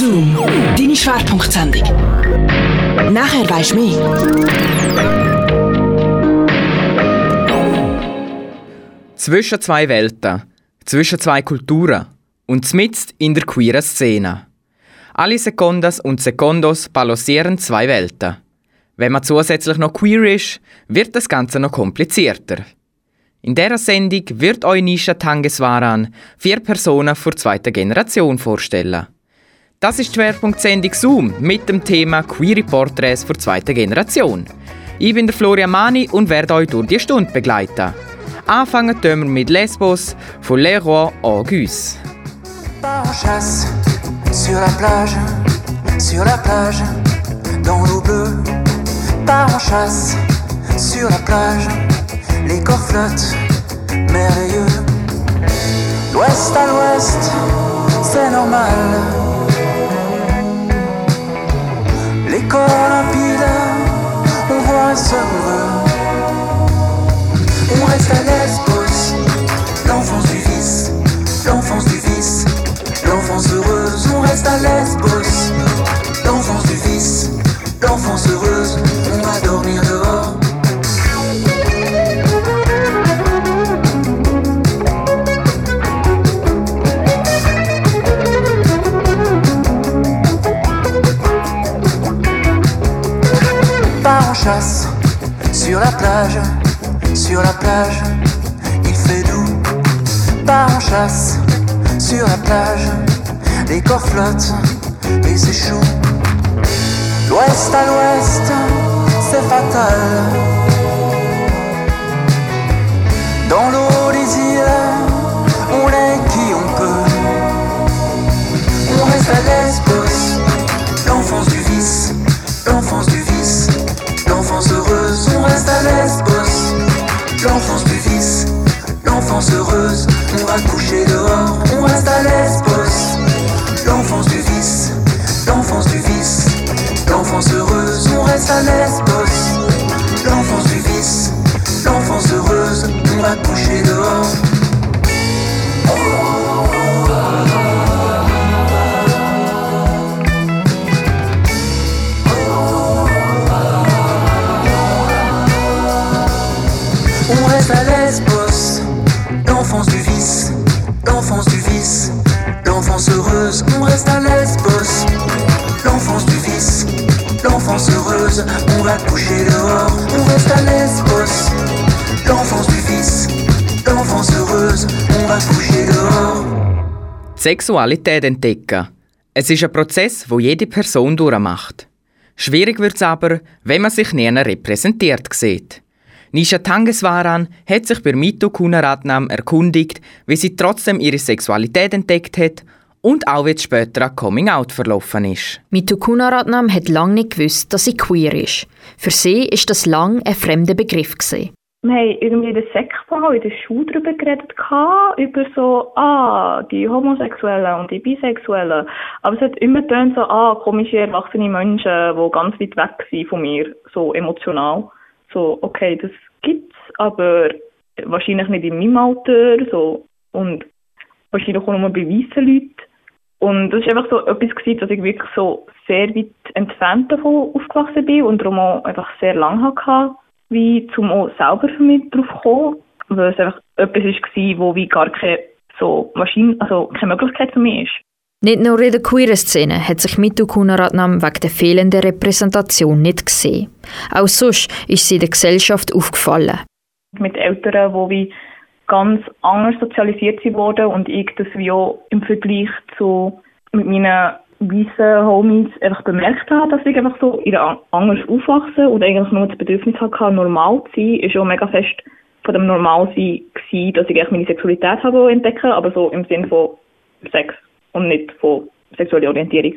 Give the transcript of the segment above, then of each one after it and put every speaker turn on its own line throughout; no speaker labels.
Zoom, deine Schwerpunktsendung. Nachher weisst du mehr.
Zwischen zwei Welten, zwischen zwei Kulturen und mitten in der queeren Szene. Alle Sekundas und Sekundos balancieren zwei Welten. Wenn man zusätzlich noch queer ist, wird das Ganze noch komplizierter. In dieser Sendung wird euch Nisha Tangeswaran vier Personen vor zweiter Generation vorstellen. Das ist die Schwerpunktsendung Zoom mit dem Thema Queere Porträts vor zweiter Generation. Ich bin der Florian Mani und werde euch durch die Stunde begleiten. Anfangen wir mit Lesbos von Leroy Auguste.
sur la plage, sur la plage, dans l'eau bleue. Part en chasse sur la plage, les corps flottent, merveilleux. L'ouest à l'ouest, c'est normal. On voit ce heureux. On reste à Lesbos, l'enfance du vice, l'enfance du vice, l'enfance heureuse. On reste à Lesbos, l'enfance du vice, l'enfance heureuse. On va dormir dehors. Chasse sur la plage, sur la plage, il fait doux. Part en chasse sur la plage, les corps flottent et s'échouent. L'ouest à l'ouest, c'est fatal. On va coucher dehors, on reste à Lesbos, l'enfance du vice, l'enfance du vice, l'enfance heureuse. On reste à Lesbos, heureuse. On va coucher dehors. On reste à Lesbos, l'enfance du vice, l'enfance heureuse. On va coucher dehors.
Sexualität entdecken. Es ist ein Prozess, wo jede Person durchmacht. Schwierig wird es aber, wenn man sich näher repräsentiert sieht. Nisha Tangeswaran hat sich bei Mito Kunaratnam erkundigt, wie sie trotzdem ihre Sexualität entdeckt hat und auch wie es später ein Coming-out verlaufen ist.
Mitukuna Ratnam hat lange nicht gewusst, dass sie queer ist. Für sie ist das lang ein fremder Begriff gewesen.
Wir haben irgendwie in der Sekbau in der Schule darüber geredet, über so, ah, die Homosexuellen und die Bisexuellen. Aber es hat immer getönt so, ah, komische erwachsene Menschen, die ganz weit weg sind von mir, so emotional. So, okay, das gibt's, aber wahrscheinlich nicht in meinem Alter, so, und wahrscheinlich auch nur bei weißen Leuten. Und das war einfach so etwas, gewesen, dass ich wirklich so sehr weit entfernt davon aufgewachsen bin und darum auch einfach sehr lange hatte, wie zum auch selber für mich drauf kommen, weil es einfach etwas war, wo wie gar keine so Maschine, also keine Möglichkeit für mich ist.
Nicht nur in der queeren Szene hat sich Mitu Kunaratnam wegen der fehlenden Repräsentation nicht gesehen. Auch sonst ist sie der Gesellschaft aufgefallen.
Mit Eltern, die wie ganz anders sozialisiert wurden und ich das wie auch im Vergleich zu mit meinen weißen Homies einfach bemerkt habe, dass ich einfach so in anders aufwachse und eigentlich nur das Bedürfnis hatte, normal zu sein, ist auch mega fest von dem Normalsein gewesen, dass ich eigentlich meine Sexualität habe entdecken, aber so im Sinne von Sex und nicht von sexueller Orientierung.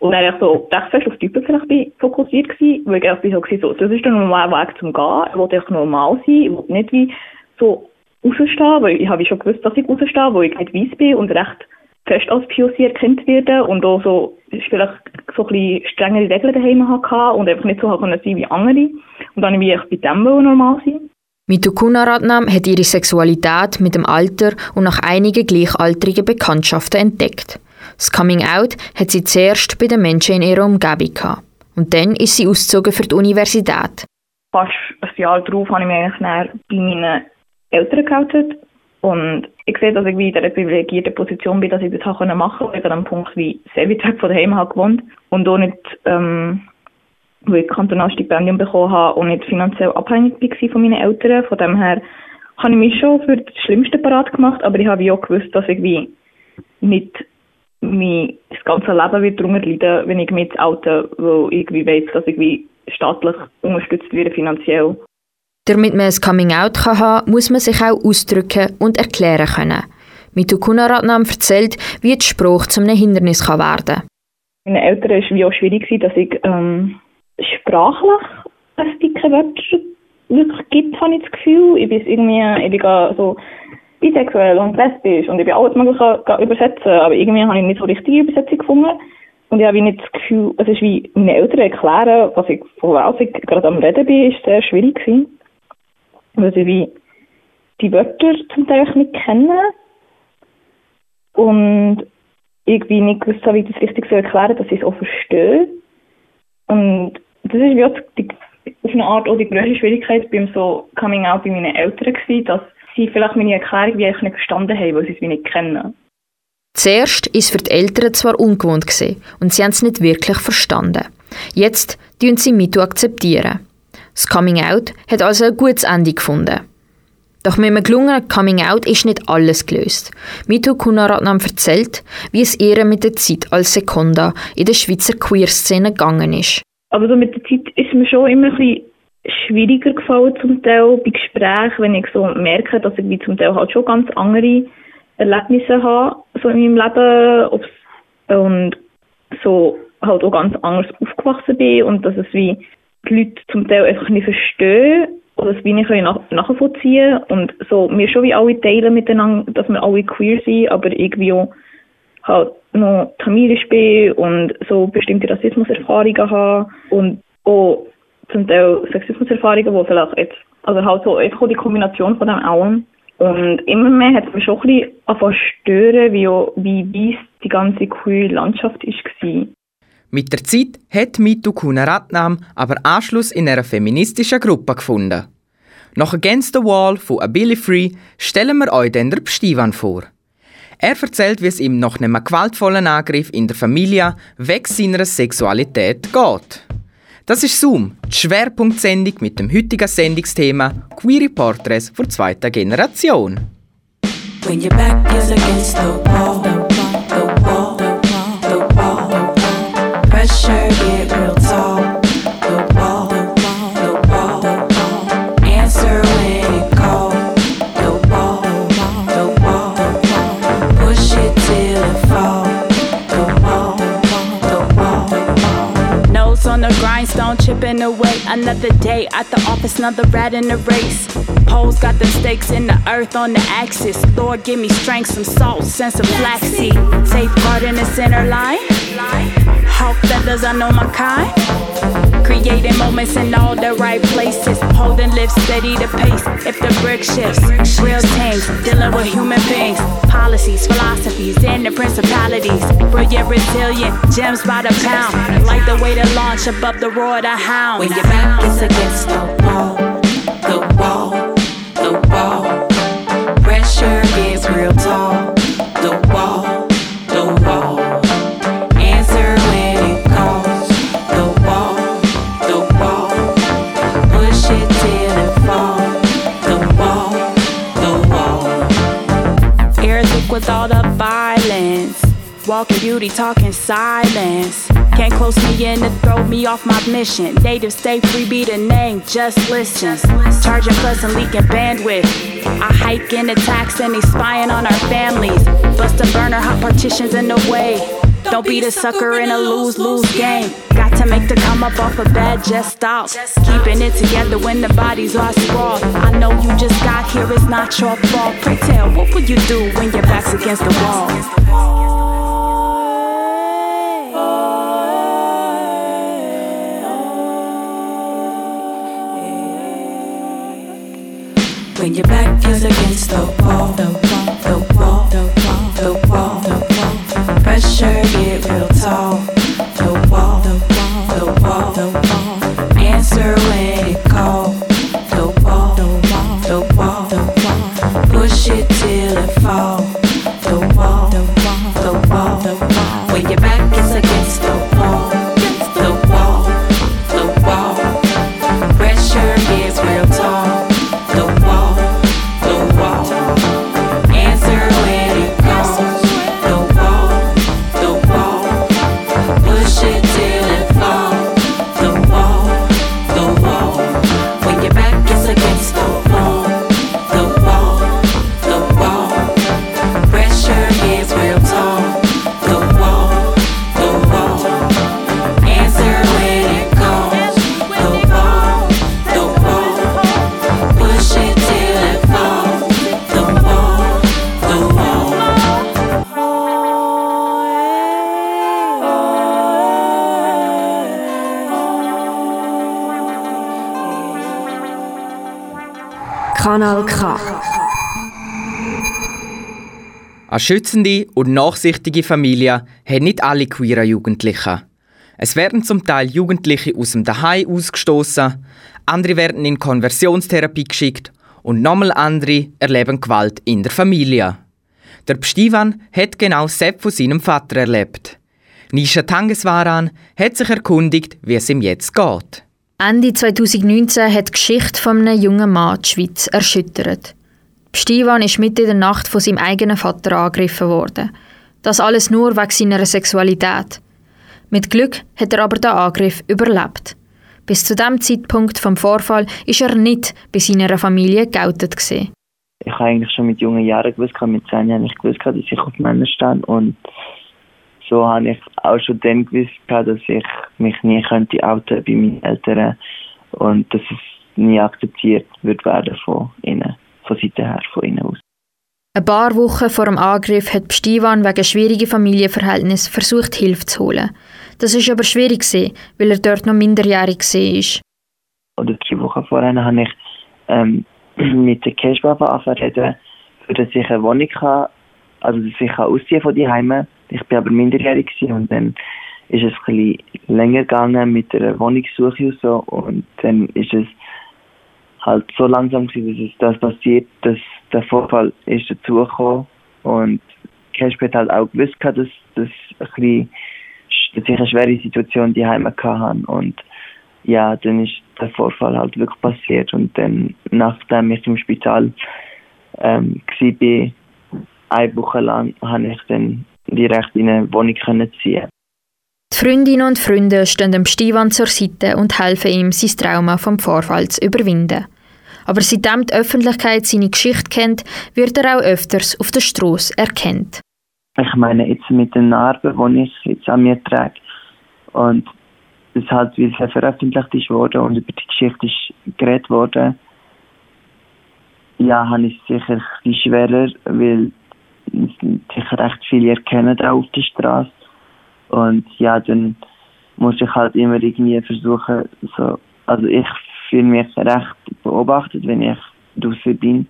Und dann eigentlich so recht fest auf Typen vielleicht fokussiert gewesen, weil ich einfach so gewesen, so, das ist der normale Weg zum Gehen, ich wollte einfach normal sein, ich wollte nicht wie so rausstehen, weil ich habe schon gewusst, dass ich rausstehe, weil ich nicht weiss bin und recht fest als POC erkannt werde und auch so, vielleicht so ein bisschen strengere Regeln daheim hatte und einfach nicht so können sein wie andere. Und dann wie ich bei dem normal sein.
Mitukuna Ratnam hat ihre Sexualität mit dem Alter und nach einigen gleichaltrigen Bekanntschaften entdeckt. Das Coming Out hat sie zuerst bei den Menschen in ihrer Umgebung gehabt. Und dann ist sie ausgezogen für die Universität.
Fast ein Jahr darauf habe ich mich eigentlich bei meinen Eltern geoutet. Und ich sehe, dass ich in dieser privilegierten Position bin, dass ich das machen konnte, weil ich an einem Punkt wie weg von daheim habe gewohnt und auch nicht, ähm, wo ich kantonales Stipendium bekommen habe und nicht finanziell abhängig war von meinen Eltern. Von dem her habe ich mich schon für das Schlimmste parat gemacht, aber ich habe auch gewusst, dass ich wie nicht mein das ganze Leben wird darunter leiden, wenn ich mit Auto, weil ich weiß, dass ich wie staatlich unterstützt werde finanziell.
Damit man ein Coming-out haben kann, muss man sich auch ausdrücken und erklären können. Mitu Kunaratnam erzählt, wie die Sprache zu einem Hindernis kann werden kann.
Meinen Eltern war es auch schwierig, dass ich ähm, sprachlich ein dicke Wörter wirklich gibt, habe ich das Gefühl. Ich bin irgendwie, ich bin so bisexuell und lesbisch und ich bin alles mögliche übersetzen, aber irgendwie habe ich nicht so richtige Übersetzung gefunden. Und ich habe nicht das Gefühl, es ist wie meine Eltern erklären, was ich, von was ich gerade am Reden bin, ist sehr schwierig gewesen. Weil sie wie die Wörter zum Teil nicht kennen. Und irgendwie nicht gewusst habe, wie ich das richtig so erklären, dass ich es auch verstehe. Und das ist wie auch die, auf eine Art auch die größte Schwierigkeit beim so Coming Out bei meinen Eltern gewesen, dass sie vielleicht meine Erklärung wie ich nicht verstanden haben, weil sie es wie nicht kennen.
Zuerst ist für die Eltern zwar ungewohnt gewesen, und sie haben es nicht wirklich verstanden. Jetzt tun sie mit akzeptieren. Das Coming Out hat also ein gutes Ende gefunden. Doch mit einem gelungenen Coming Out ist nicht alles gelöst. Mito Kunaratnam erzählt, wie es ihr mit der Zeit als Sekonda in der Schweizer Queer-Szene gegangen ist.
Aber so mit der Zeit ist mir schon immer ein schwieriger gefallen zum Teil bei Gesprächen, wenn ich so merke, dass ich zum Teil halt schon ganz andere Erlebnisse habe, so in meinem Leben und so halt auch ganz anders aufgewachsen bin und dass es wie die Leute zum Teil einfach nicht verstehen oder wie nicht nach nachvollziehen und so wir schon wie alle teilen miteinander, dass wir alle queer sind, aber irgendwie auch halt noch tamilisch bin und so bestimmte Rassismuserfahrungen habe und auch zum Teil Sexismuserfahrungen, die vielleicht jetzt, also halt so einfach die Kombination von dem allem. Und immer mehr hat es mich schon ein bisschen stören, wie, wie weiss die ganze queer Landschaft war.
Mit der Zeit hat Mitu Kunaratnam aber Anschluss in einer feministischen Gruppe gefunden. Nach Against the Wall von A Billy Free stellen wir euch den Stivan vor. Er erzählt, wie es ihm nach einem gewaltvollen Angriff in der Familie wegen seiner Sexualität geht. Das ist Zoom, die Schwerpunktsendung mit dem heutigen Sendungsthema Queere Porträts der zweiten Generation. When your back is against the wall,
chipping away. Another day at the office, another rat in the race. Poles got the stakes in the earth on the axis. Lord, give me strength, some salt, sense of flaxseed. Safeguard in the center line. Hawk feathers, I know my kind. Creating moments in all the right places. Holding lips steady the pace. If the brick shifts, real things, dealing with human beings. Policies, philosophies, and the principalities. Brilliant, resilient, gems by the pound. Like the way to launch above the roar of the hound. When your back is against the wall, the wall, the wall. Pressure gets real tall. Walking beauty, talking silence. Can't close me in to throw me off my mission. Native stay free, be the name, just listen. Charging plus and leaking bandwidth. I hike in attacks and they spying on our families. Bust a burner, hot partitions in the way. Don't be the sucker in a lose lose game. Got to make the come up off a bed, just stop. Keeping it together when the body's lost sprawl. I know you just got here, it's not your fault. Pray tell, what would you do when your back's against the wall? When your back feels against the wall, the wall, the wall, the wall, the wall, the wall. Pressure
get real tall.
Eine schützende und nachsichtige Familie haben nicht alle queeren Jugendlichen. Es werden zum Teil Jugendliche aus dem Daheim ausgestoßen, andere werden in Konversionstherapie geschickt und nochmal andere erleben Gewalt in der Familie. Der Pstivan hat genau das von seinem Vater erlebt. Nisha Tangeswaran hat sich erkundigt, wie es ihm jetzt geht.
Ende 2019 hat die Geschichte von einem jungen Mann die Schweiz erschüttert. Stivan ist mitten in der Nacht von seinem eigenen Vater angegriffen worden. Das alles nur wegen seiner Sexualität. Mit Glück hat er aber den Angriff überlebt. Bis zu dem Zeitpunkt vom Vorfall ist er nicht bei seiner Familie geoutet gewesen.
ich habe eigentlich schon mit jungen Jahren gewusst, mit 10 Jahren ich gewusst, dass ich auf Männer stehe und so habe ich auch schon dann gewusst, dass ich mich nie könnte outen bei meinen Eltern und dass es nie akzeptiert wird werden von ihnen, von Seite her, von ihnen aus.
Ein paar Wochen vor dem Angriff hat Stivan wegen schwieriger Familienverhältnisse versucht, Hilfe zu holen. Das ist aber schwierig gewesen, weil er dort noch minderjährig war.
Oder drei Wochen vorher habe ich ähm, mit der Cashbaba angefangen, für dass ich eine Wohnung kann, also dass ich kann ausziehen von die Heime. Ich bin aber minderjährig und dann ist es ein bisschen länger gegangen mit der Wohnungssuche und so und dann ist es halt so langsam gewesen, dass das passiert, dass der Vorfall ist dazugekommen. Und Cashbaba hat halt auch gewusst, dass, dass, ein bisschen, dass ich eine schwere Situation die Heime hatte und ja, dann ist der Vorfall halt wirklich passiert. Und dann, nachdem ich im Spital ähm, war, eine Woche lang, habe ich dann direkt in eine Wohnung ziehen.
Die Freundinnen und Freunde stehen dem Stivan zur Seite und helfen ihm, sein Trauma vom Vorfall zu überwinden. Aber seitdem die Öffentlichkeit seine Geschichte kennt, wird er auch öfters auf der Straße erkannt.
Ich meine, jetzt mit den Narben, die ich jetzt an mir trage und das halt, weil es veröffentlicht worden und über die Geschichte ist geredet worden, ja, habe ich es sicher ein schwerer, weil sich recht viele erkennen auf der Straße. Und ja, dann muss ich halt immer irgendwie versuchen, so, also ich fühle mich recht beobachtet, wenn ich draußen bin.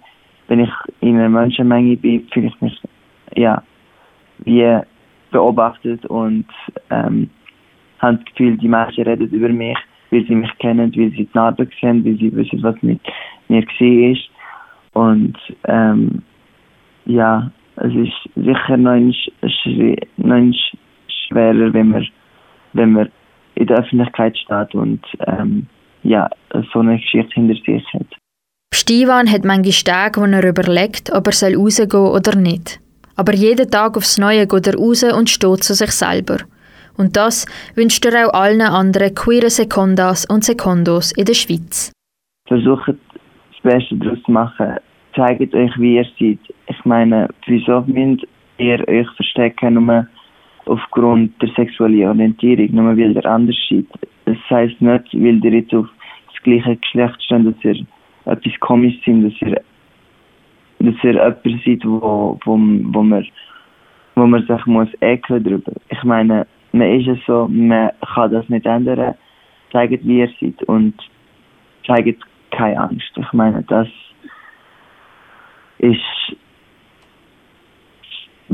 Wenn ich in einer Menschenmenge bin, fühle ich mich, ja, wie beobachtet und ähm, habe das Gefühl, die Menschen reden über mich, weil sie mich kennen, weil sie die Narben sehen, weil sie wissen, was mit mir war. Und ähm, ja, es ist sicher noch ein, noch ein schwerer, wenn man, wenn man in der Öffentlichkeit steht und ähm, ja, so eine Geschichte hinter sich hat.
Stivan hat manchmal Tage, wo er überlegt, ob er rausgehen soll oder nicht. Aber jeden Tag aufs Neue geht er raus und steht zu sich selber. Und das wünscht er auch allen anderen queeren Sekundas und Sekundos in der Schweiz.
Versucht das Beste daraus zu machen. Zeigt euch, wie ihr seid. Ich meine, wieso müsst ihr euch verstecken, nur aufgrund der sexuellen Orientierung, nur weil ihr anders seid? Das heisst nicht, weil ihr jetzt auf das gleiche Geschlecht steht, dass ihr etwas komisch seid, dass ihr, dass ihr jemand seid, wo, wo, wo, man, wo man sich muss ekeln darüber. Ich meine, man ist es so, man kann das nicht ändern. Zeigt, wie ihr seid und zeigt keine Angst. Ich meine, das ist,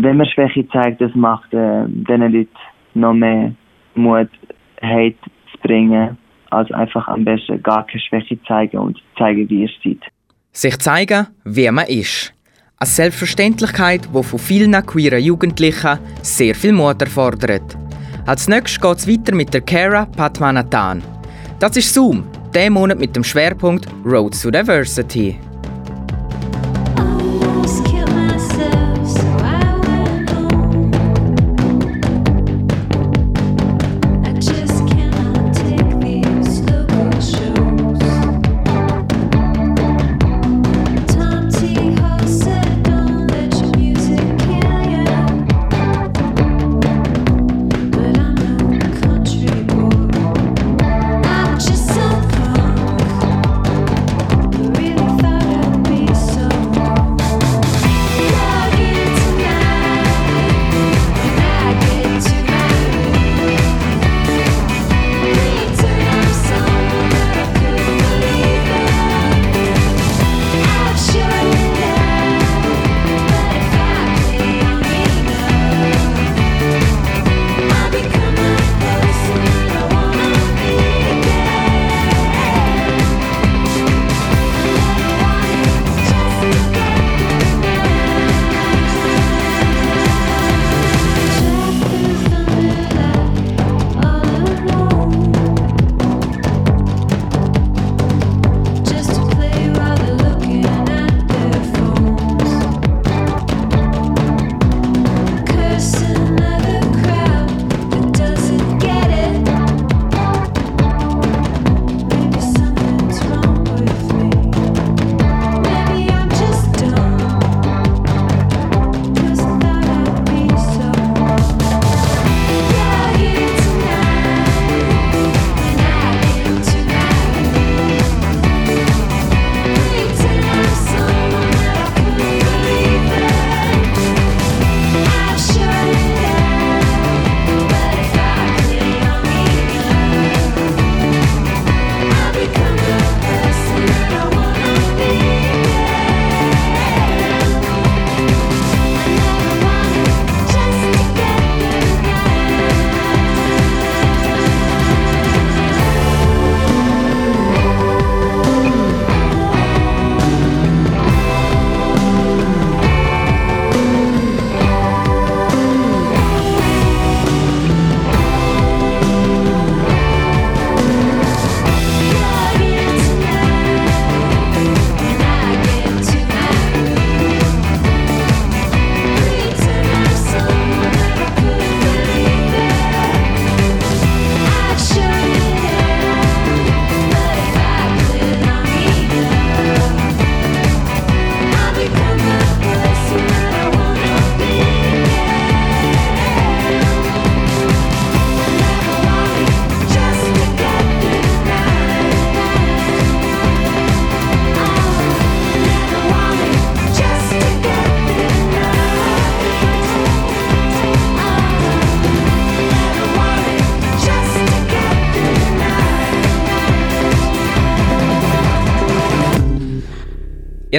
wenn man Schwäche zeigt, das macht äh, diesen Leuten noch mehr Mut, Hate zu bringen, als einfach am besten gar keine Schwäche zeigen und zeigen, wie ihr seid.
Sich zeigen, wie man ist.
Eine Selbstverständlichkeit, die von vielen queeren Jugendlichen sehr viel Mut erfordert. Als nächstes geht es weiter mit der Kara Padmanathan. Das ist Zoom, der Monat mit dem Schwerpunkt Road to Diversity.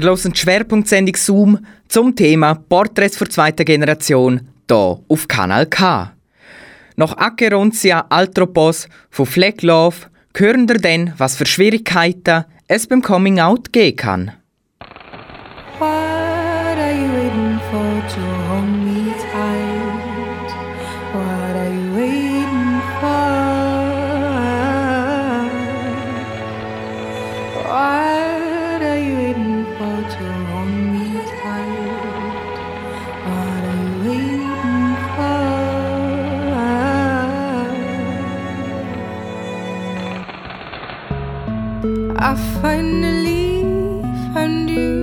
Ihr hört Schwerpunktsendung Zoom zum Thema Porträts für zweite Generation hier auf Kanal K. Nach Acherontia Altropos von Fleck hören wir dann, was für Schwierigkeiten es beim Coming Out geben kann.
Finally found you.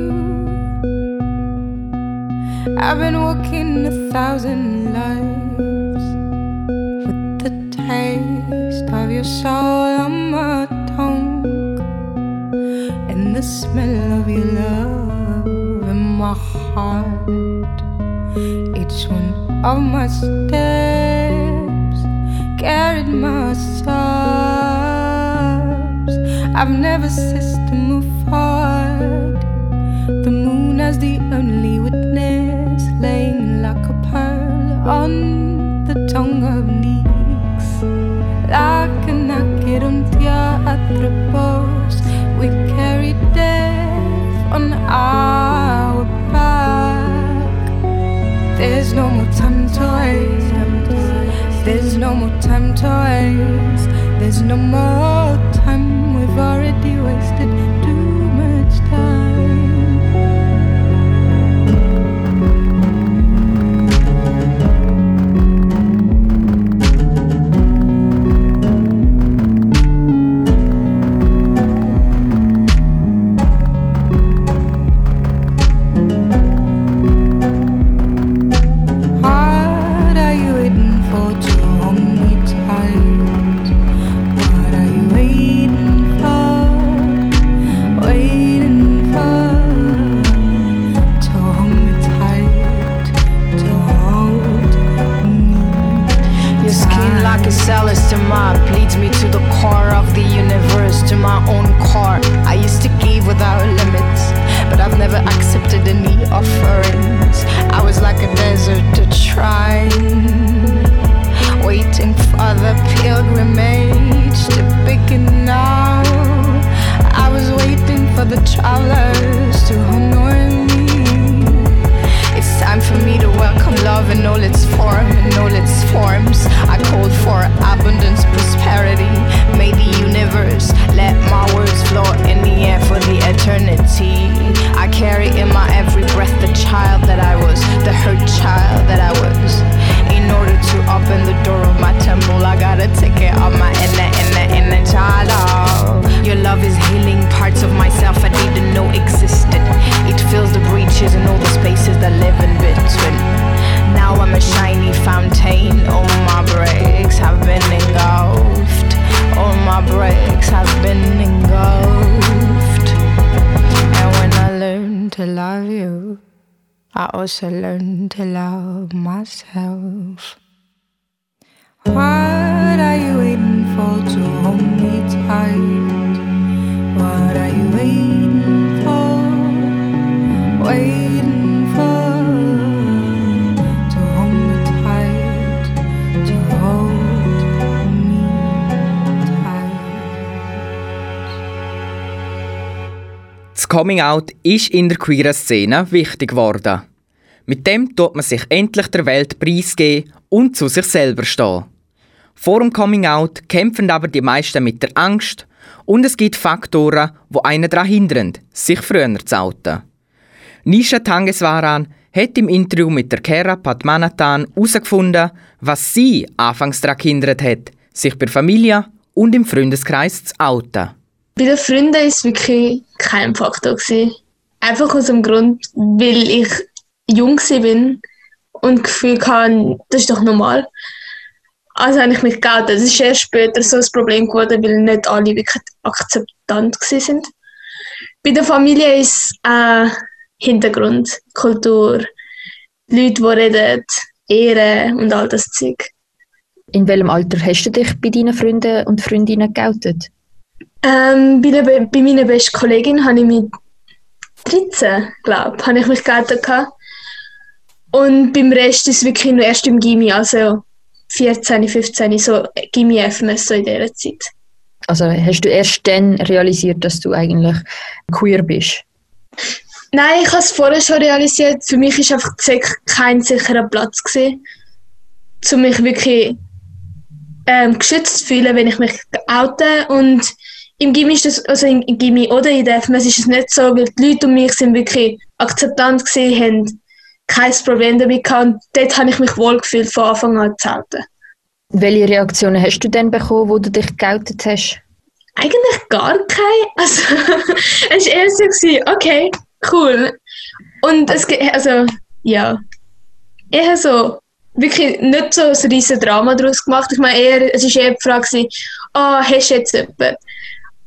I've been walking a thousand lives with the taste of your soul on my tongue and the smell of your love in my heart. Each one of my steps carried I've never ceased to move forward. The moon as the only witness, laying like a pearl on the tongue of Nix. Like an acherontia at the we carry death on our back.
There's no more time to
waste. There's no more time to waste. There's no more. Also learn to love myself.
What are you waiting for to hold me tight? What are you waiting for? Waiting for to hold me tight, to hold me tight.
Das Coming Out ist in der queeren Szene wichtig geworden. Mit dem tut man sich endlich der Welt preisgeben und zu sich selber stehen. Vor dem Coming Out kämpfen aber die meisten mit der Angst und es gibt Faktoren, wo einen daran hindern, sich früher zu outen. Nisha Tangeswaran hat im Interview mit der Kera Padmanathan herausgefunden, was sie anfangs daran gehindert hat, sich bei Familie und im Freundeskreis zu outen.
Bei den Freunden war es wirklich kein Faktor. Einfach aus dem Grund, weil ich jung bin und das Gefühl hatte, das ist doch normal. Also habe ich mich geoutet. Das ist erst später so ein Problem geworden, weil nicht alle wirklich akzeptant waren. Bei der Familie ist es äh, Hintergrund, Kultur, Leute, die reden, Ehre und all das Zeug.
In welchem Alter hast du dich bei deinen Freunden und Freundinnen geoutet?
Ähm, bei, der, bei meiner besten Kollegin habe ich mit 13, glaube ich, habe ich mich geoutet. gehabt. Und beim Rest ist es wirklich nur erst im Gimmi, also 14, 15, so Gimmi FMS so in dieser Zeit.
Also hast du erst dann realisiert, dass du eigentlich queer bist?
Nein, ich habe es vorher schon realisiert. Für mich ist einfach Sek kein sicherer Platz gewesen, um mich wirklich ähm, geschützt zu fühlen, wenn ich mich oute. Und im Gimmi ist das, also im, im Gimmi oder in der FMS ist es nicht so, weil die Leute um mich sind wirklich akzeptant gewesen, haben kein Problem damit gehabt. Und dort habe ich mich wohl gefühlt von Anfang an zu outen.
Welche Reaktionen hast du denn bekommen, wo du dich geoutet hast?
Eigentlich gar keine. Also, es war eher so, okay, cool. Und es ge- also, ja, eher so, wirklich nicht so ein riesen Drama daraus gemacht. Ich meine, eher, es war eher die Frage, oh, hast du jetzt jemanden?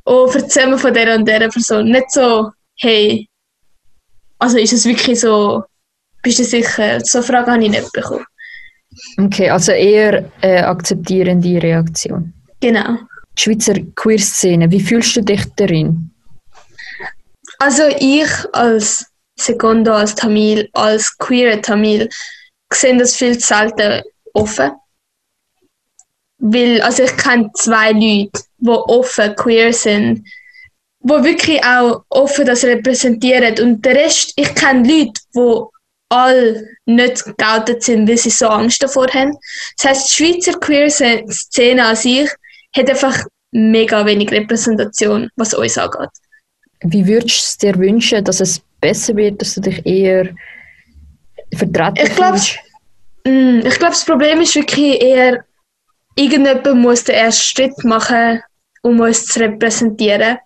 Oh, erzähl mir von dieser und dieser Person. Nicht so, hey, also ist es wirklich so, bist du sicher? So Fragen habe ich nicht bekommen.
Okay, also eher eine akzeptierende Reaktion.
Genau.
Die Schweizer Queer-Szene, wie fühlst du dich darin?
Also ich als Secondo, als Tamil, als queere Tamil, sehe das viel zu selten offen. Weil, also ich kenne zwei Leute, die offen queer sind, die wirklich auch offen das repräsentieren. Und der Rest, ich kenne Leute, die alle nicht geoutet sind, weil sie so Angst davor haben. Das heisst, die Schweizer Queer-Szene an sich hat einfach mega wenig Repräsentation, was uns angeht.
Wie würdest du es dir wünschen, dass es besser wird, dass du dich eher vertreten
Ich glaube? Mm, ich glaube, das Problem ist wirklich eher, irgendjemand muss den ersten Schritt machen, um uns zu repräsentieren.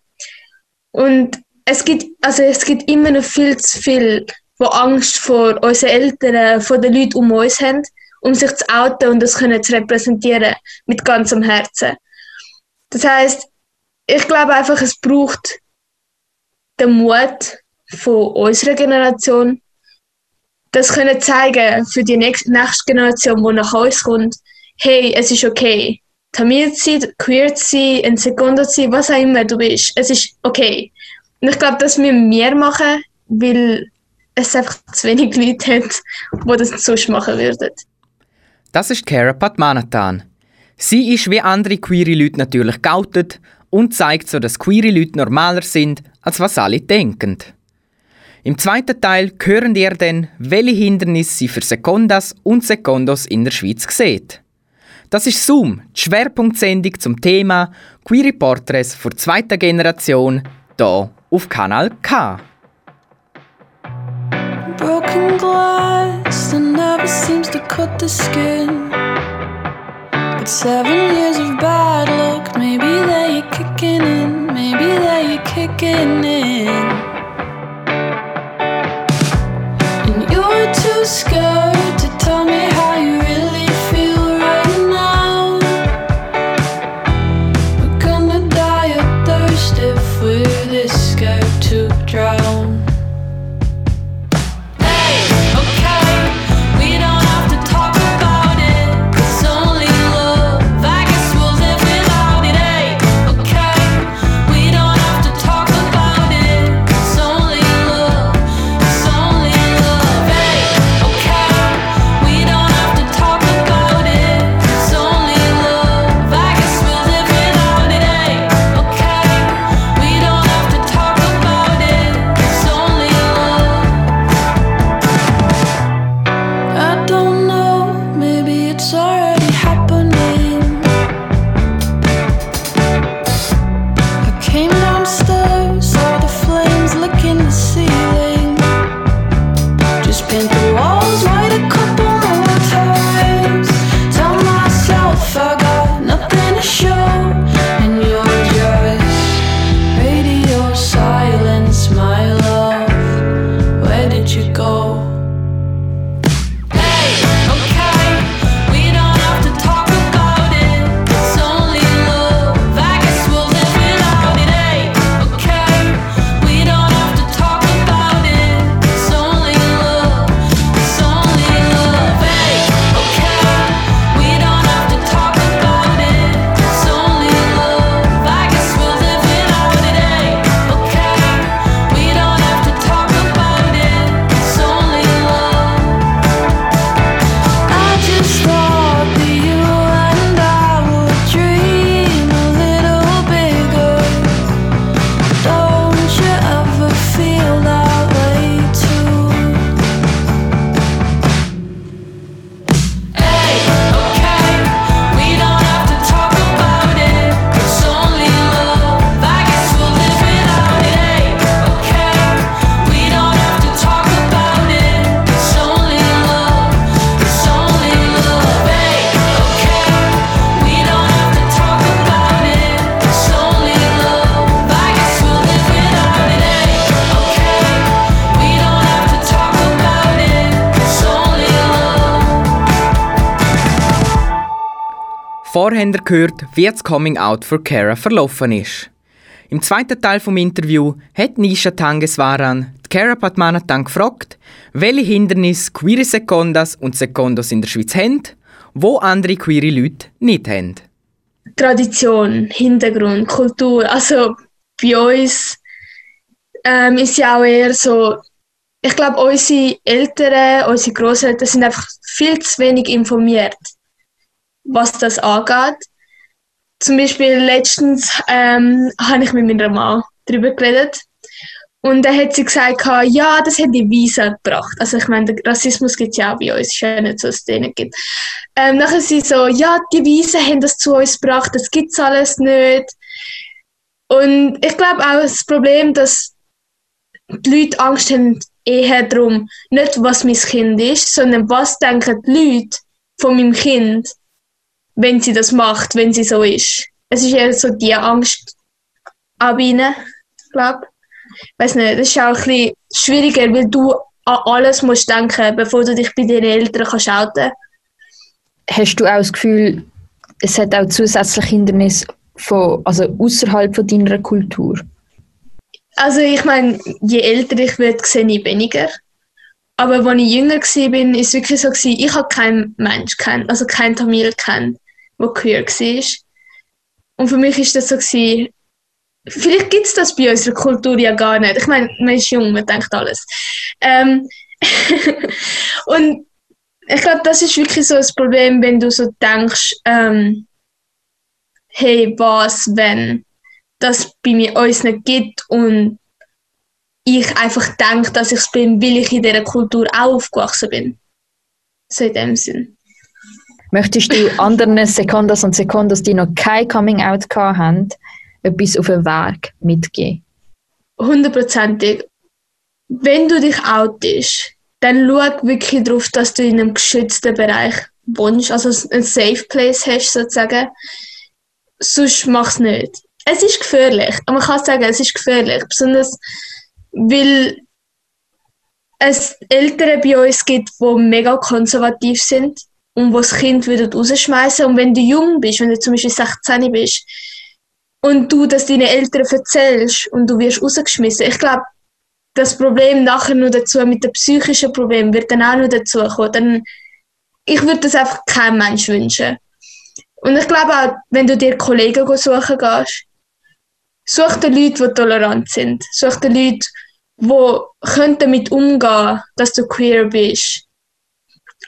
Und es gibt, also es gibt immer noch viel zu viel, wo Angst vor unseren Eltern, vor den Leuten um uns haben, um sich zu outen und das können zu repräsentieren mit ganzem Herzen. Das heißt, ich glaube einfach, es braucht den Mut von unserer Generation, das können zeigen für die nächste, Generation, die nach uns kommt, hey, es ist okay. Tamil zu sein, queer zu sein, ein Sekundo zu sein, was auch immer du bist. Es ist okay. Und ich glaube, das müssen wir machen, weil es einfach zu wenig Leute hat, die das sonst machen würden.
Das ist Kara Padmanathan. Sie ist wie andere queere Leute natürlich geoutet und zeigt so, dass queere Leute normaler sind, als was alle denken. Im zweiten Teil hören ihr dann, welche Hindernisse sie für Sekundas und Sekundos in der Schweiz sieht. Das ist Zoom, die Schwerpunktsendung zum Thema Queere Porträts vor zweiter Generation, hier auf Kanal K.
Broken glass that never seems to cut the skin. But seven years of bad luck, maybe they're kicking in, maybe they're kicking in. And you're too scared
Vorher habt ihr gehört, wie das Coming Out für Kara verlaufen ist. Im zweiten Teil vom Interview hat Nisha Tangeswaran die Kara Padmanathan gefragt, welche Hindernisse queere Sekundas und Sekundos in der Schweiz haben, wo andere queere Leute nicht haben.
Tradition, Hintergrund, Kultur. Also bei uns ähm, ist ja auch eher so, ich glaube, unsere Eltern, unsere Großeltern sind einfach viel zu wenig informiert, was das angeht. Zum Beispiel letztens ähm, habe ich mit meiner Mama darüber geredet Und dann hat sie gesagt, ja, das hat die Visa gebracht. Also ich meine, Rassismus gibt es ja auch bei uns, ist so, dass es den nicht gibt. Ähm, nachher sie so, ja, die Visa haben das zu uns gebracht, das gibt es alles nicht. Und ich glaube auch das Problem, dass die Leute Angst haben eher darum, nicht was mein Kind ist, sondern was denken die Leute von meinem Kind, wenn sie das macht, wenn sie so ist. Es ist eher so die Angst ab ihnen, glaube Weiß nicht, das ist auch ein bisschen schwieriger, weil du an alles musst denken, bevor du dich bei deinen Eltern kannst outen.
Hast du auch das Gefühl, es hat auch zusätzliche Hindernisse von, also außerhalb von deiner Kultur?
Also ich meine, je älter ich werde, sehe ich weniger. Aber als ich jünger war, bin, ist es wirklich so, gewesen, ich habe keinen Mensch kennt, also keinen Tamil kennt, der queer war. Und für mich ist das so, gewesen, vielleicht gibt es das bei unserer Kultur ja gar nicht. Ich meine, man ist jung, man denkt alles. Ähm und ich glaube, das ist wirklich so das Problem, wenn du so denkst, ähm, hey, was, wenn das bei mir uns nicht gibt und ich einfach denke, dass ich es bin, weil ich in dieser Kultur auch aufgewachsen bin. So in dem Sinn.
Möchtest du anderen Sekundas und Sekundas, die noch kein Coming-out haben, etwas auf den Weg mitgeben?
Hundertprozentig. Wenn du dich outest, dann schau wirklich darauf, dass du in einem geschützten Bereich wohnst, also ein Safe Place hast sozusagen. Sonst mach es nicht. Es ist gefährlich, man kann sagen, es ist gefährlich, besonders weil es Eltern bei uns gibt, die mega konservativ sind und wo das Kind wieder rausschmeißen. Und wenn du jung bist, wenn du zum Beispiel 16 bist und du das deinen Eltern erzählst und du wirst rausgeschmissen, ich glaube, das Problem nachher nur dazu mit dem psychischen Problem wird dann auch noch dazu kommen. Dann, ich würde das einfach keinem Mensch wünschen. Und ich glaube auch, wenn du dir Kollegen suchen gehst, such dir Leute, die tolerant sind. Such dir Leute, die können damit umgehen dass du queer bist.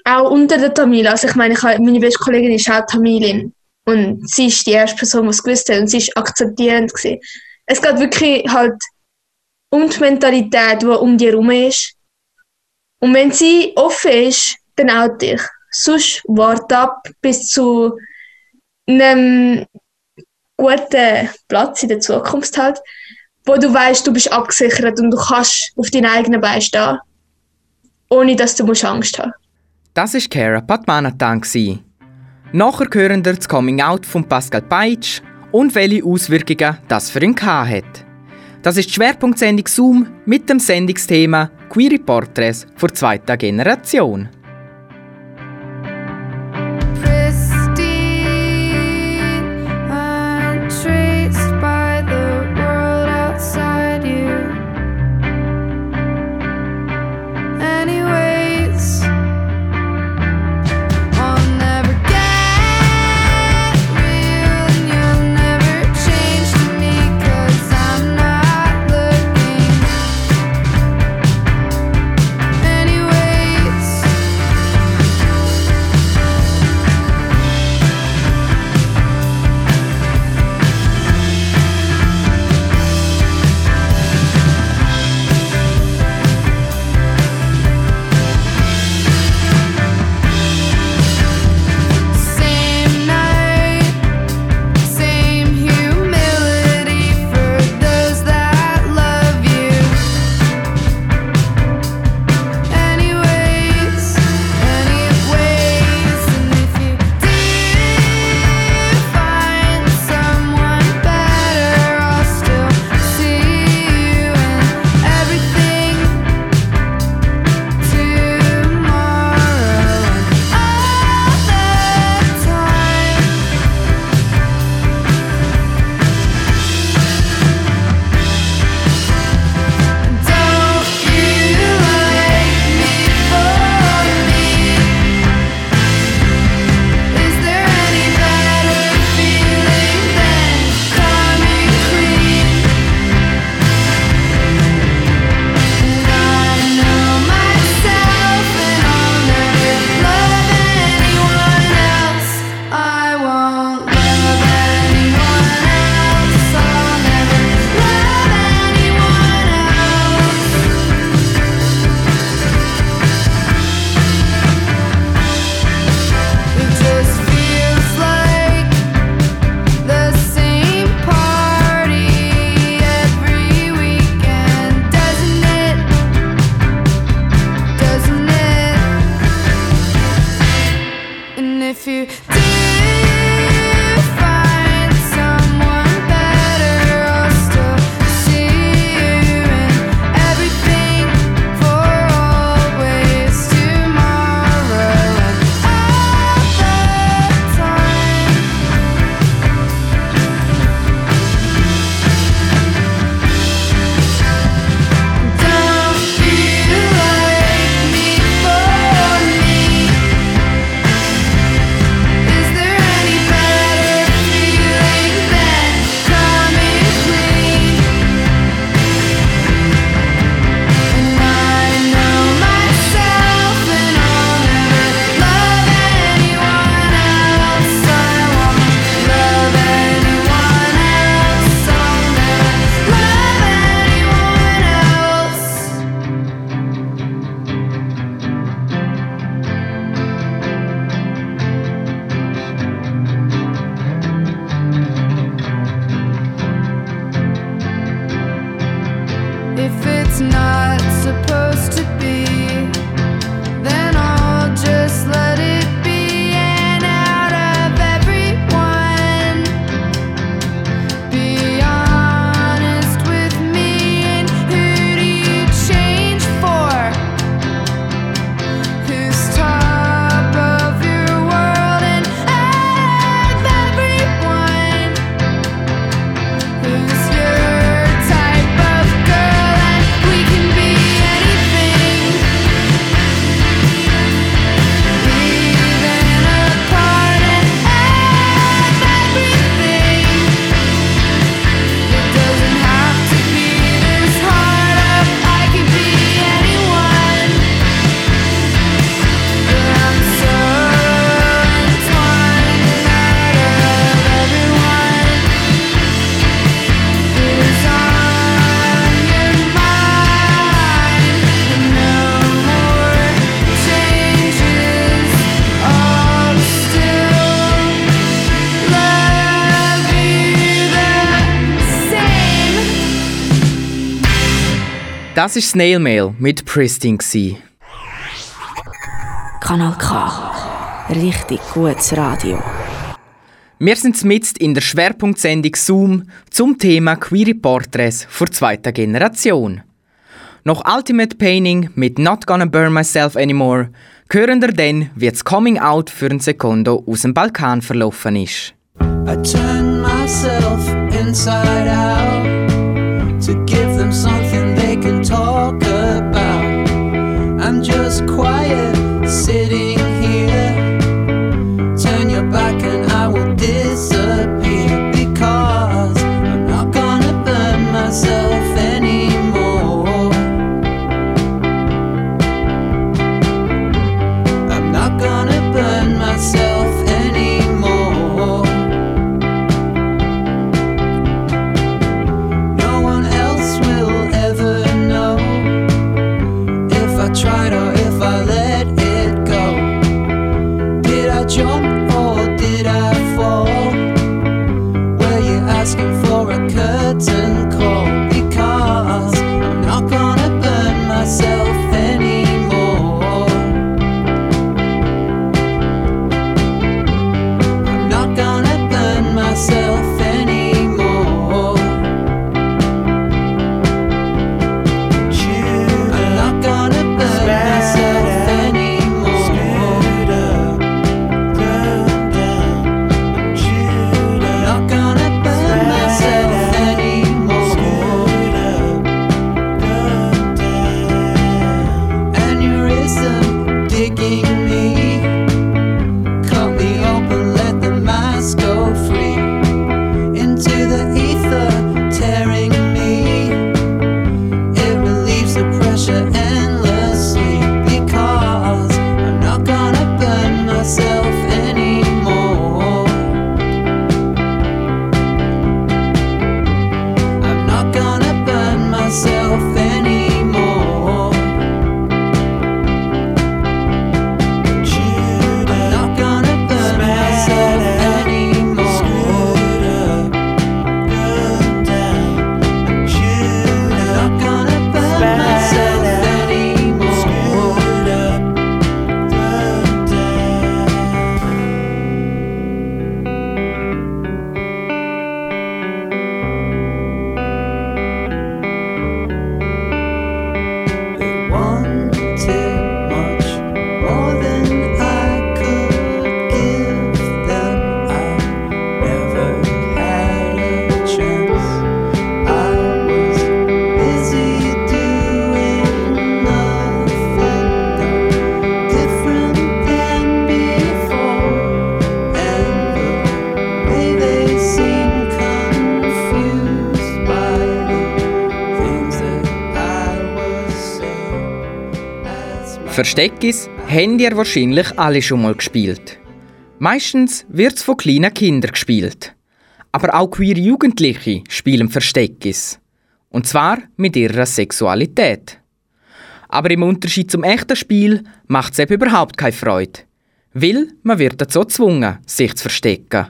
Auch unter den Tamilen. Also ich meine, ich habe, meine beste Kollegin ist auch Tamilin. Und sie ist die erste Person, die es gewusst hat. Und sie ist akzeptierend. Gewesen. Es geht wirklich halt um die Mentalität, die um dich herum ist. Und wenn sie offen ist, dann auch dich. Sonst warte ab bis zu einem guten Platz in der Zukunft halt, wo du weißt, du bist abgesichert und du kannst auf deinen eigenen Beinen stehen, ohne dass du musst Angst haben.
Das war Cara Padmanathan. Nachher hören wir das Coming Out von Pascal Peitsch und welche Auswirkungen das für ihn hat. Das ist die Schwerpunktsendung Zoom mit dem Sendungsthema Queere Porträts vor zweiter Generation. Das ist Snail Mail mit Pristine. gsi.
Kanal K. Richtig gutes Radio.
Wir sind mitten in der Schwerpunktsendung Zoom zum Thema Queere Porträts vor zweiter Generation. Nach Ultimate Painting mit Not Gonna Burn Myself Anymore hören wir dann, wie das Coming Out für ein Sekondo aus dem Balkan verlaufen ist.
I turn myself inside out to give them something talk about. I'm just quiet, sitting
Versteckis habt ihr wahrscheinlich alle schon mal gespielt. Meistens wird's von kleinen Kindern gespielt. Aber auch queere Jugendliche spielen Versteckis. Und zwar mit ihrer Sexualität. Aber im Unterschied zum echten Spiel macht es eben überhaupt keine Freude. Weil man wird dazu gezwungen, sich zu verstecken.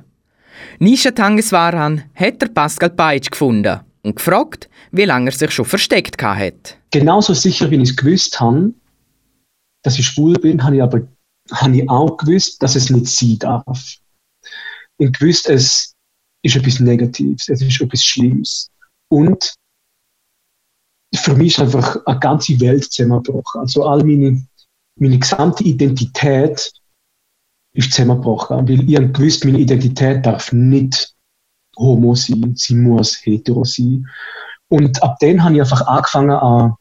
Nisha Tangeswaran hat der Pascal Peitsch gefunden und gefragt, wie lange er sich schon versteckt hat.
genauso sicher, wie ich es gewusst habe, dass ich schwul bin, habe ich aber habe ich auch gewusst, dass es nicht sein darf. Ich gewusst, es ist etwas Negatives, es ist etwas Schlimmes. Und für mich ist einfach eine ganze Welt zusammengebrochen. Also all meine, meine gesamte Identität ist zusammengebrochen. Weil ich gewusst, meine Identität darf nicht homo sein, sie muss hetero sein. Und ab dann habe ich einfach angefangen, an,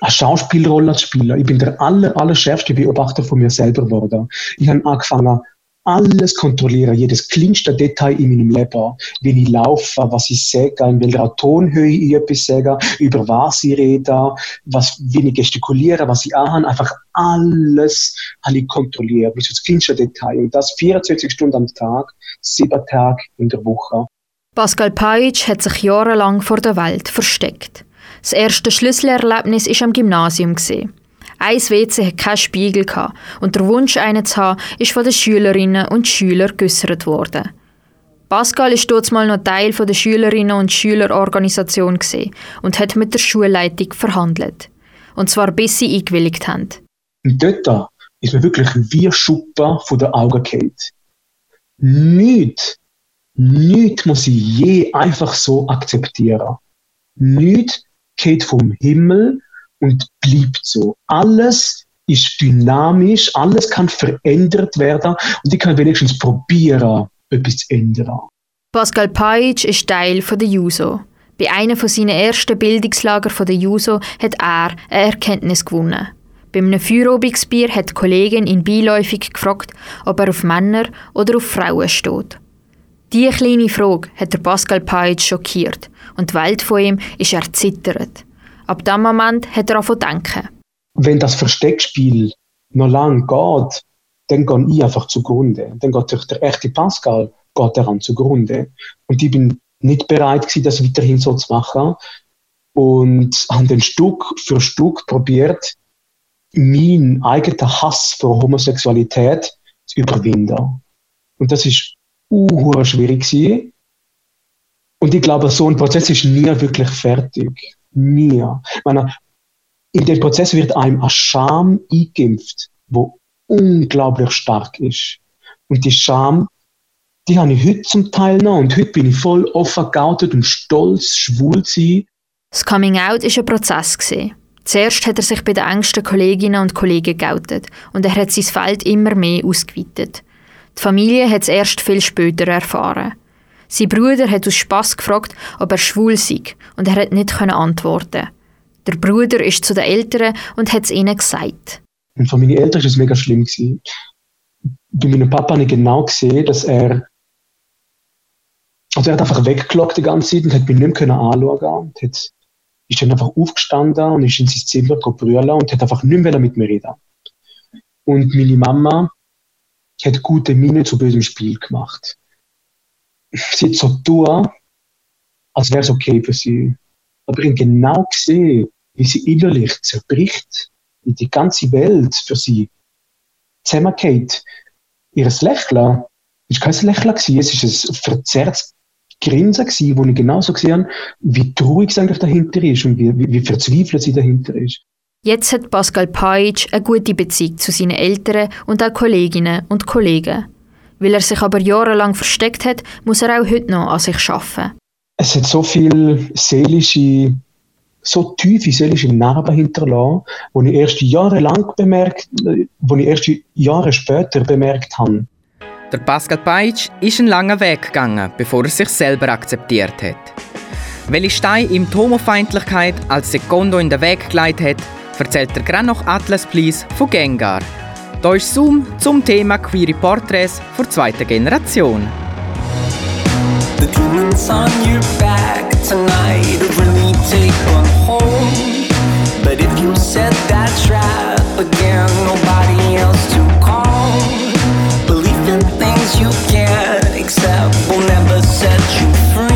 eine Schauspielrolle zu spielen. Ich bin der aller, aller schärfste Beobachter von mir selber geworden. Ich habe angefangen, alles kontrollieren, jedes kleinste Detail in meinem Leben. Wie ich laufe, was ich sage, in welcher Tonhöhe ich etwas sage, über was ich rede, was, wie ich gestikuliere, was ich anhabe. Einfach alles habe ich kontrolliert, bis aufs kleinste Detail. Und das 24 Stunden am Tag, sieben Tage in der Woche.
Pascal Pajic hat sich jahrelang vor der Welt versteckt. Das erste Schlüsselerlebnis war am Gymnasium. Ein WC hatte keinen Spiegel und der Wunsch, einen zu haben, ist von den Schülerinnen und Schülern geäussert worden. Pascal ist dort mal noch Teil der Schülerinnen und Schülerorganisation und hat mit der Schulleitung verhandelt. Und zwar bis sie eingewilligt haben.
Und dort ist mir wirklich wie Schuppen von den Augen gefallen. Nichts, nichts muss ich je einfach so akzeptieren. Nichts geht vom Himmel und bleibt so. Alles ist dynamisch, alles kann verändert werden und ich kann wenigstens probieren, etwas zu ändern.
Pascal Pajic ist Teil der JUSO. Bei einem von seinen ersten Bildungslager der JUSO hat er eine Erkenntnis gewonnen. Bei einem Feuerobigsbier hat die Kollegin ihn beiläufig gefragt, ob er auf Männer oder auf Frauen steht. Diese kleine Frage hat der Pascal Pajic schockiert und die Welt von ihm ist erzittert. Ab diesem Moment hat er angefangen denken.
Wenn das Versteckspiel noch lang geht, dann gehe ich einfach zugrunde. Dann geht der echte Pascal geht daran zugrunde. Und ich bin nicht bereit gewesen, das weiterhin so zu machen. Und habe dann Stück für Stück probiert, meinen eigenen Hass vor Homosexualität zu überwinden. Und das ist uh, schwierig gewesen. Und ich glaube, so ein Prozess ist nie wirklich fertig. Nie. Meine, in dem Prozess wird einem eine Scham eingeimpft, wo unglaublich stark ist. Und die Scham, die habe ich heute zum Teil noch. Und heute bin ich voll offen geoutet und stolz, schwul zu sein.
Das Coming Out war ein Prozess. Zuerst hat er sich bei den engsten Kolleginnen und Kollegen geoutet und er hat sein Feld immer mehr ausgeweitet. Die Familie hat es erst viel später erfahren. Sein Bruder hat aus Spass gefragt, ob er schwul sei und er hat nicht antworten. Der Bruder ist zu den Eltern und hat es ihnen gesagt.
Und für meine Eltern war es mega schlimm. Bei meinem Papa habe ich genau gesehen, dass er. Also er hat einfach weggelockt die ganze Zeit und hat mich nicht mehr anschauen und hat, ist dann einfach aufgestanden und ist in sein Zimmer brüllen und hat einfach nicht mehr mit mir reden. Und meine Mama hat gute Miene zu bösem Spiel gemacht. Sie hat so tun, als wäre es okay für sie. Aber ich genau gesehen, wie sie innerlich zerbricht, wie die ganze Welt für sie zusammengeht. Ihr Lächeln war kein Lächeln, gewesen, es war ein verzerrtes Grinsen, gewesen, wo ich genauso gesehen habe, wie traurig sie eigentlich dahinter ist und wie, wie, wie verzweifelt sie dahinter ist.
Jetzt hat Pascal Pajic eine gute Beziehung zu seinen Eltern und auch Kolleginnen und Kollegen. Weil er sich aber jahrelang versteckt hat, muss er auch heute noch an sich arbeiten.
Es hat so viel seelische, so tiefe seelische Narben hinterlassen, die ich erst jahrelang bemerkt, wo ich erst Jahre später bemerkt habe.
Der Pascal Pajic ist einen langen Weg gegangen, bevor er sich selber akzeptiert hat. Welche Steine ihm die Homofeindlichkeit als Sekondo in den Weg geleitet hat, erzählt der gerade noch Atlas Please von Gengar. Da ist Zoom zum Thema queere Porträts der zweiten Generation.
The demons on your back tonight really take one home. But if you set that trap again, nobody else to call. Belief in things you can't accept will never set you free.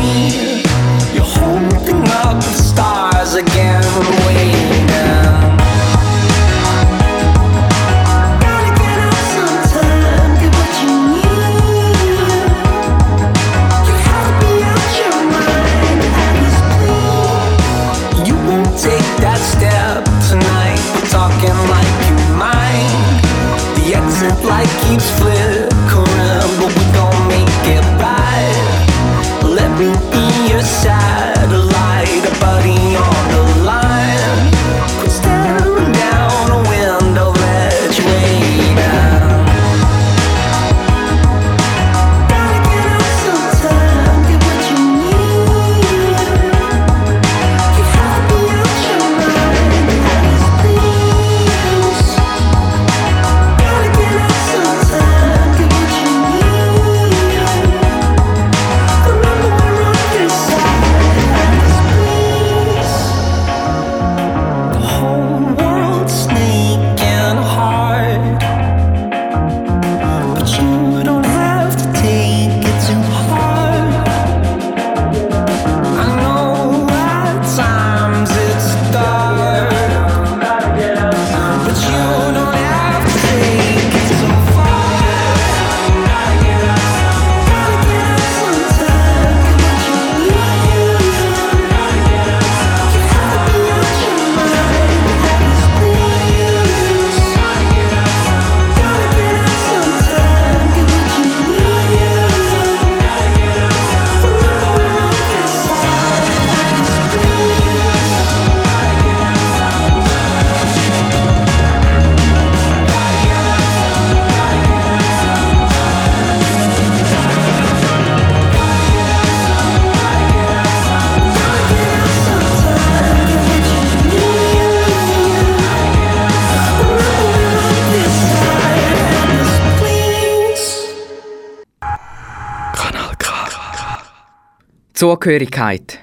Zugehörigkeit.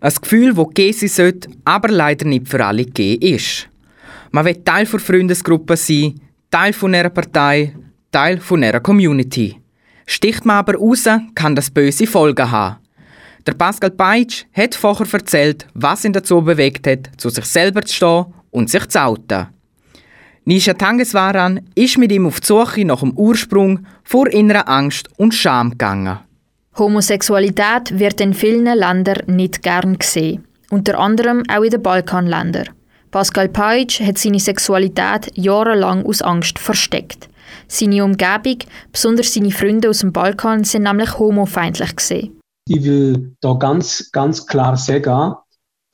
Ein Gefühl, das geben sein sollte, aber leider nicht für alle gegeben ist. Man will Teil der Freundesgruppe sein, Teil von einer Partei, Teil von einer Community. Sticht man aber raus, kann das böse Folgen haben. Der Pascal Peitsch hat vorher erzählt, was ihn dazu bewegt hat, zu sich selber zu stehen und sich zu outen. Nisha Tangeswaran ist mit ihm auf die Suche nach dem Ursprung vor innerer Angst und Scham gegangen.
Homosexualität wird in vielen Ländern nicht gern gesehen, unter anderem auch in den Balkanländern. Pascal Peitsch hat seine Sexualität jahrelang aus Angst versteckt. Seine Umgebung, besonders seine Freunde aus dem Balkan, sind nämlich homofeindlich gesehen.
Ich will da ganz, ganz klar sagen,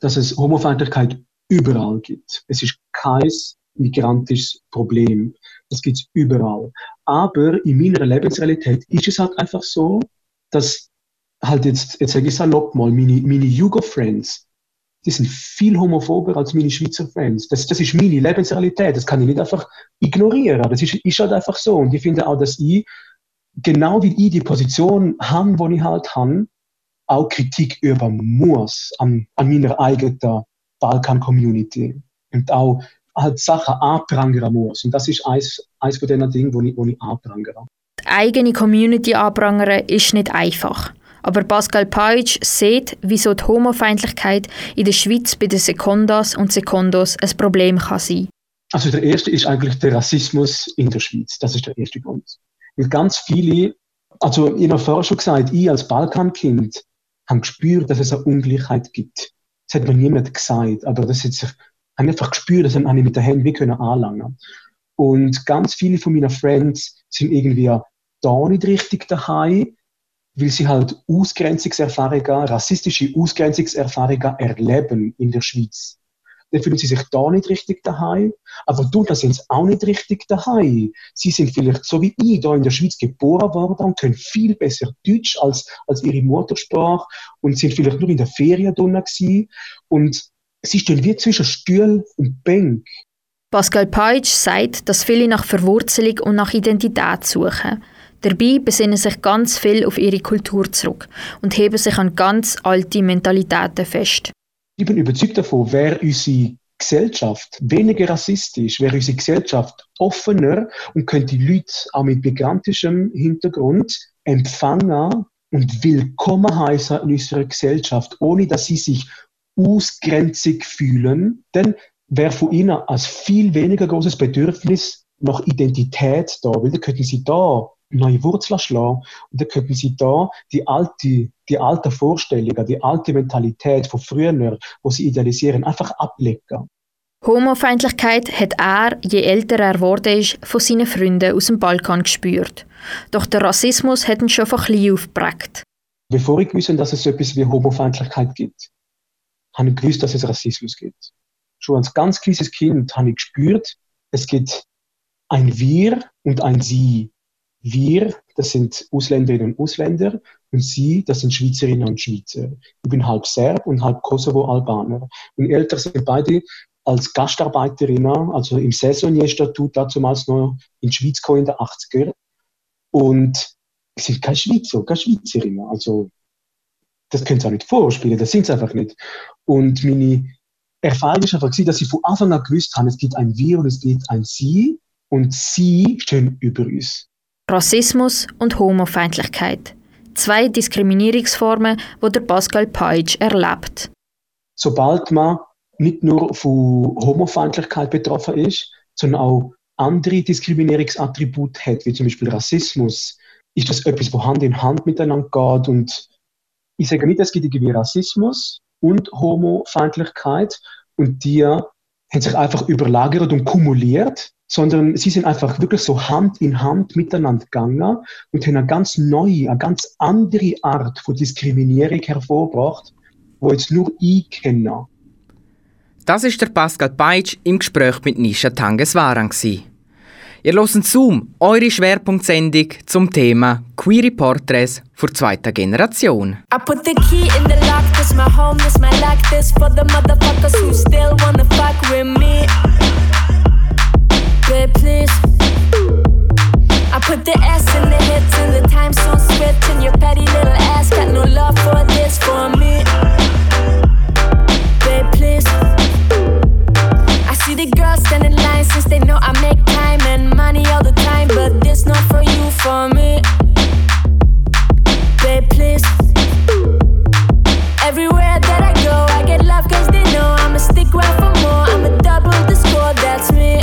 dass es Homofeindlichkeit überall gibt. Es ist kein migrantisches Problem. Das gibt es überall. Aber in meiner Lebensrealität ist es halt einfach so, dass halt jetzt, jetzt sage ich salopp mal, meine, meine Jugo-Friends, die sind viel homophober als meine Schweizer Friends. Das, das ist meine Lebensrealität. Das kann ich nicht einfach ignorieren. Das ist, ist halt einfach so. Und ich finde auch, dass ich, genau wie ich die Position habe, die ich halt habe, auch Kritik üben muss an, an meiner eigenen Balkan-Community. Und auch halt Sachen anprangern muss. Und das ist eins, eins von den Dingen, wo ich, wo ich anprangere.
Eigene Community anprangern ist nicht einfach. Aber Pascal Peitsch sieht, wieso die Homofeindlichkeit in der Schweiz bei den Sekondas und Sekondos ein Problem kann sein.
Also der erste ist eigentlich der Rassismus in der Schweiz. Das ist der erste Grund. Weil ganz viele, also ich habe vorher schon gesagt, ich als Balkankind habe gespürt, dass es eine Ungleichheit gibt. Das hat mir niemand gesagt, aber das hat sich, habe einfach gespürt, das habe ich mit den Händen wie können anlangen. Und ganz viele von meinen Friends sind irgendwie da nicht richtig daheim, weil sie halt Ausgrenzungserfahrungen, rassistische Ausgrenzungserfahrungen erleben in der Schweiz. Dann fühlen sie sich da nicht richtig daheim, aber dort sind sie auch nicht richtig daheim. Sie sind vielleicht so wie ich da in der Schweiz geboren worden und können viel besser Deutsch als, als ihre Muttersprache und sind vielleicht nur in der Ferien drinnen gewesen und sie stehen wie zwischen Stuhl und Bank.
Pascal Peitsch sagt, dass viele nach Verwurzelung und nach Identität suchen. Dabei besinnen sich ganz viel auf ihre Kultur zurück und heben sich an ganz alte Mentalitäten fest.
Ich bin überzeugt davon, wäre unsere Gesellschaft weniger rassistisch, wäre unsere Gesellschaft offener und könnte die Leute auch mit migrantischem Hintergrund empfangen und willkommen heißen in unserer Gesellschaft, ohne dass sie sich ausgrenzig fühlen, dann wäre von ihnen ein viel weniger großes Bedürfnis nach Identität da, weil könnten sie da neue Wurzeln schlagen und dann könnten sie da die alte, die alte Vorstellungen, die alte Mentalität von früher, wo sie idealisieren, einfach ablegen.
Homofeindlichkeit hat er, je älter er ist, von seinen Freunden aus dem Balkan gespürt. Doch der Rassismus hat ihn schon von klein aufgeprägt.
Bevor ich wusste, dass es so etwas wie Homofeindlichkeit gibt, habe ich gewusst, dass es Rassismus gibt. Schon als ganz kleines Kind habe ich gespürt, es gibt ein Wir und ein Sie. Wir, das sind Ausländerinnen und Ausländer und Sie, das sind Schweizerinnen und Schweizer. Ich bin halb Serb und halb Kosovo-Albaner. Meine Eltern sind beide als Gastarbeiterinnen, also im Saisonierstatut damals noch in Schweiz gekommen in den 80er. Und sie sind keine Schweizer, keine Schweizerinnen. Also, das können sie auch nicht vorspielen, das sind sie einfach nicht. Und meine Erfahrung ist einfach, dass sie von Anfang an gewusst haben, es gibt ein Wir und es gibt ein Sie und Sie stehen über uns.
Rassismus und Homofeindlichkeit. Zwei Diskriminierungsformen, die der Pascal Peitsch erlebt.
Sobald man nicht nur von Homofeindlichkeit betroffen ist, sondern auch andere Diskriminierungsattribute hat, wie zum Beispiel Rassismus, ist das etwas, wo Hand in Hand miteinander geht. Und ich sage nicht, es gibt irgendwie Rassismus und Homofeindlichkeit und die haben sich einfach überlagert und kumuliert, sondern sie sind einfach wirklich so Hand in Hand miteinander gegangen und haben eine ganz neue, eine ganz andere Art von Diskriminierung hervorgebracht, wo jetzt nur ich kenne.
Das ist der Pascal Peitsch im Gespräch mit Nisha Tangeswaran. gsi. Ihr hört Zoom, eure Schwerpunktsendung zum Thema Queere Porträts vor zweiter Generation.
I put the key in the lock, this my home, this my lock, this for the motherfuckers who still wanna fuck with me. bed, please. I put the S in the hits and the time so swift, and your petty little ass got no love for this for
me. Babe, please.
I see the girls standing in line since they know I make time and money all the time, but this not for you, for me. Babe, please. Everywhere that I go, I get love cause they know I'ma stick around for more. I'ma double the score, that's me.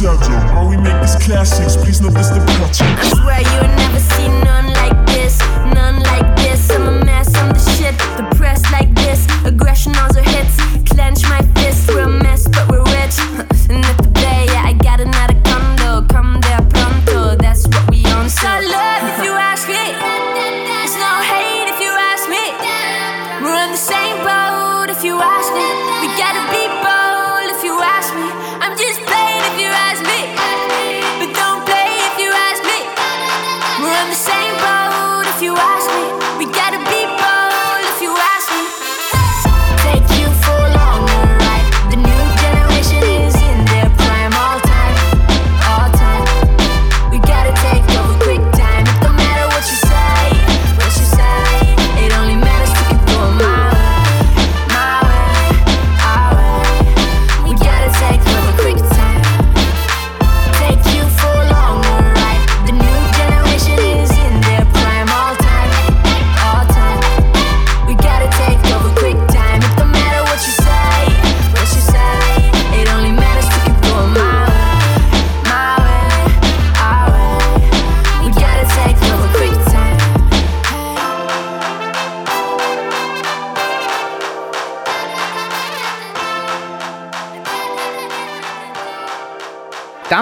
We make these classics, please the. I swear you never seen none like this, none like this. I'm a mess, I'm the shit. The press like this, aggression also hits. Clench my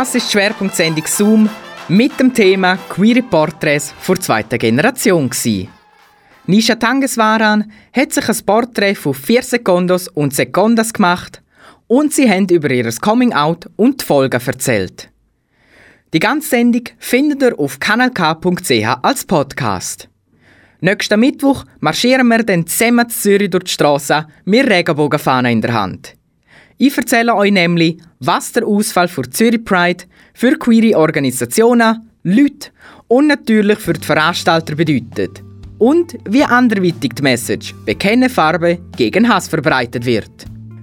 Das ist die Schwerpunktsendung Zoom mit dem Thema Queere Porträts vor zweiter Generation. Nisha Tangeswaran hat sich ein Porträt von vier Sekundos und Sekundas gemacht und sie haben über ihr Coming-out und die Folgen erzählt. Die ganze Sendung findet ihr auf kanalk.ch als Podcast. Nächsten Mittwoch marschieren wir dann zusammen zu Zürich durch die Straße mit Regenbogenfahnen in der Hand. Ich erzähle euch nämlich, was der Ausfall für Zürich Pride für queere Organisationen, Leute und natürlich für die Veranstalter bedeutet. Und wie anderweitig die Message «Bekenne Farbe gegen Hass» verbreitet wird.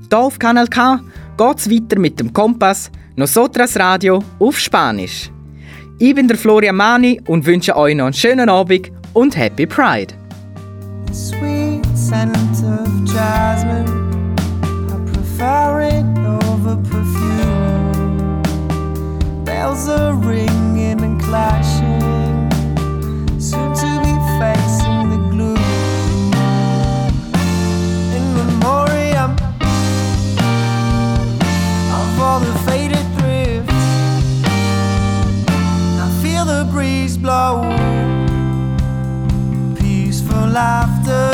Hier auf Kanal K geht es weiter mit dem Kompass Nosotras Radio auf Spanisch. Ich bin der Florian Mani und wünsche euch noch einen schönen Abend und Happy Pride!
sweet scent of jasmine. It over perfume. Bells are ringing and clashing, soon to be facing the gloom. In memoriam of all the faded drifts, I feel the breeze blow peaceful laughter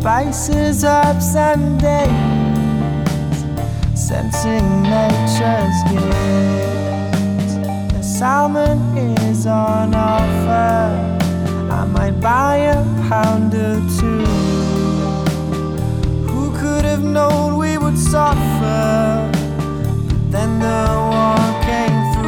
Spices, herbs, and days. Sensing nature's gifts. The salmon is on offer. I might buy a pound or two. Who could have known we would suffer? But then the war came through.